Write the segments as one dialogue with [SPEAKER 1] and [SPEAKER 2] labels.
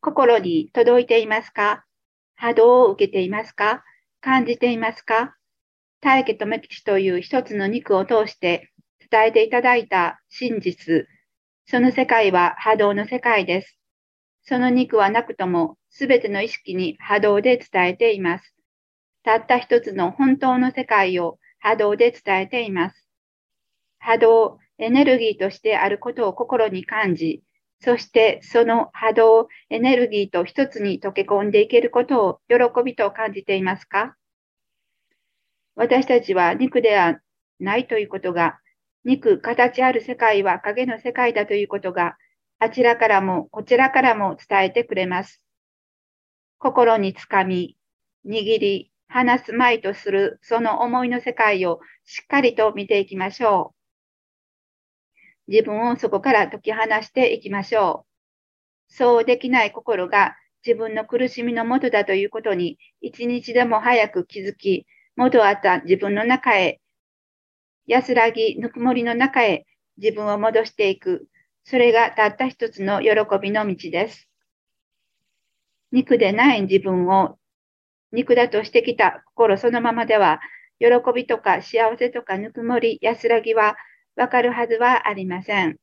[SPEAKER 1] 心に届いていますか？波動を受けていますか？感じていますか？大気とメキシという一つの肉を通して伝えていただいた真実、その世界は波動の世界です。その肉はなくとも、すべての意識に波動で伝えています。たった一つの本当の世界を波動で伝えています。波動、エネルギーとしてあることを心に感じ、そしてその波動、エネルギーと一つに溶け込んでいけることを喜びと感じていますか？私たちは肉ではないということが、肉、形ある世界は影の世界だということが、あちらからもこちらからも伝えてくれます。心につかみ、握り、話すまいとするその思いの世界をしっかりと見ていきましょう。自分をそこから解き放していきましょう。そうできない心が自分の苦しみのもとだということに一日でも早く気づき、元あった自分の中へ、安らぎ、ぬくもりの中へ自分を戻していく。それがたった一つの喜びの道です。肉でない自分を肉だとしてきた心そのままでは、喜びとか幸せとかぬくもり、安らぎはわかるはずはありません。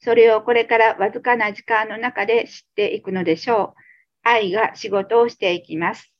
[SPEAKER 1] それをこれからわずかな時間の中で知っていくのでしょう。愛が仕事をしていきます。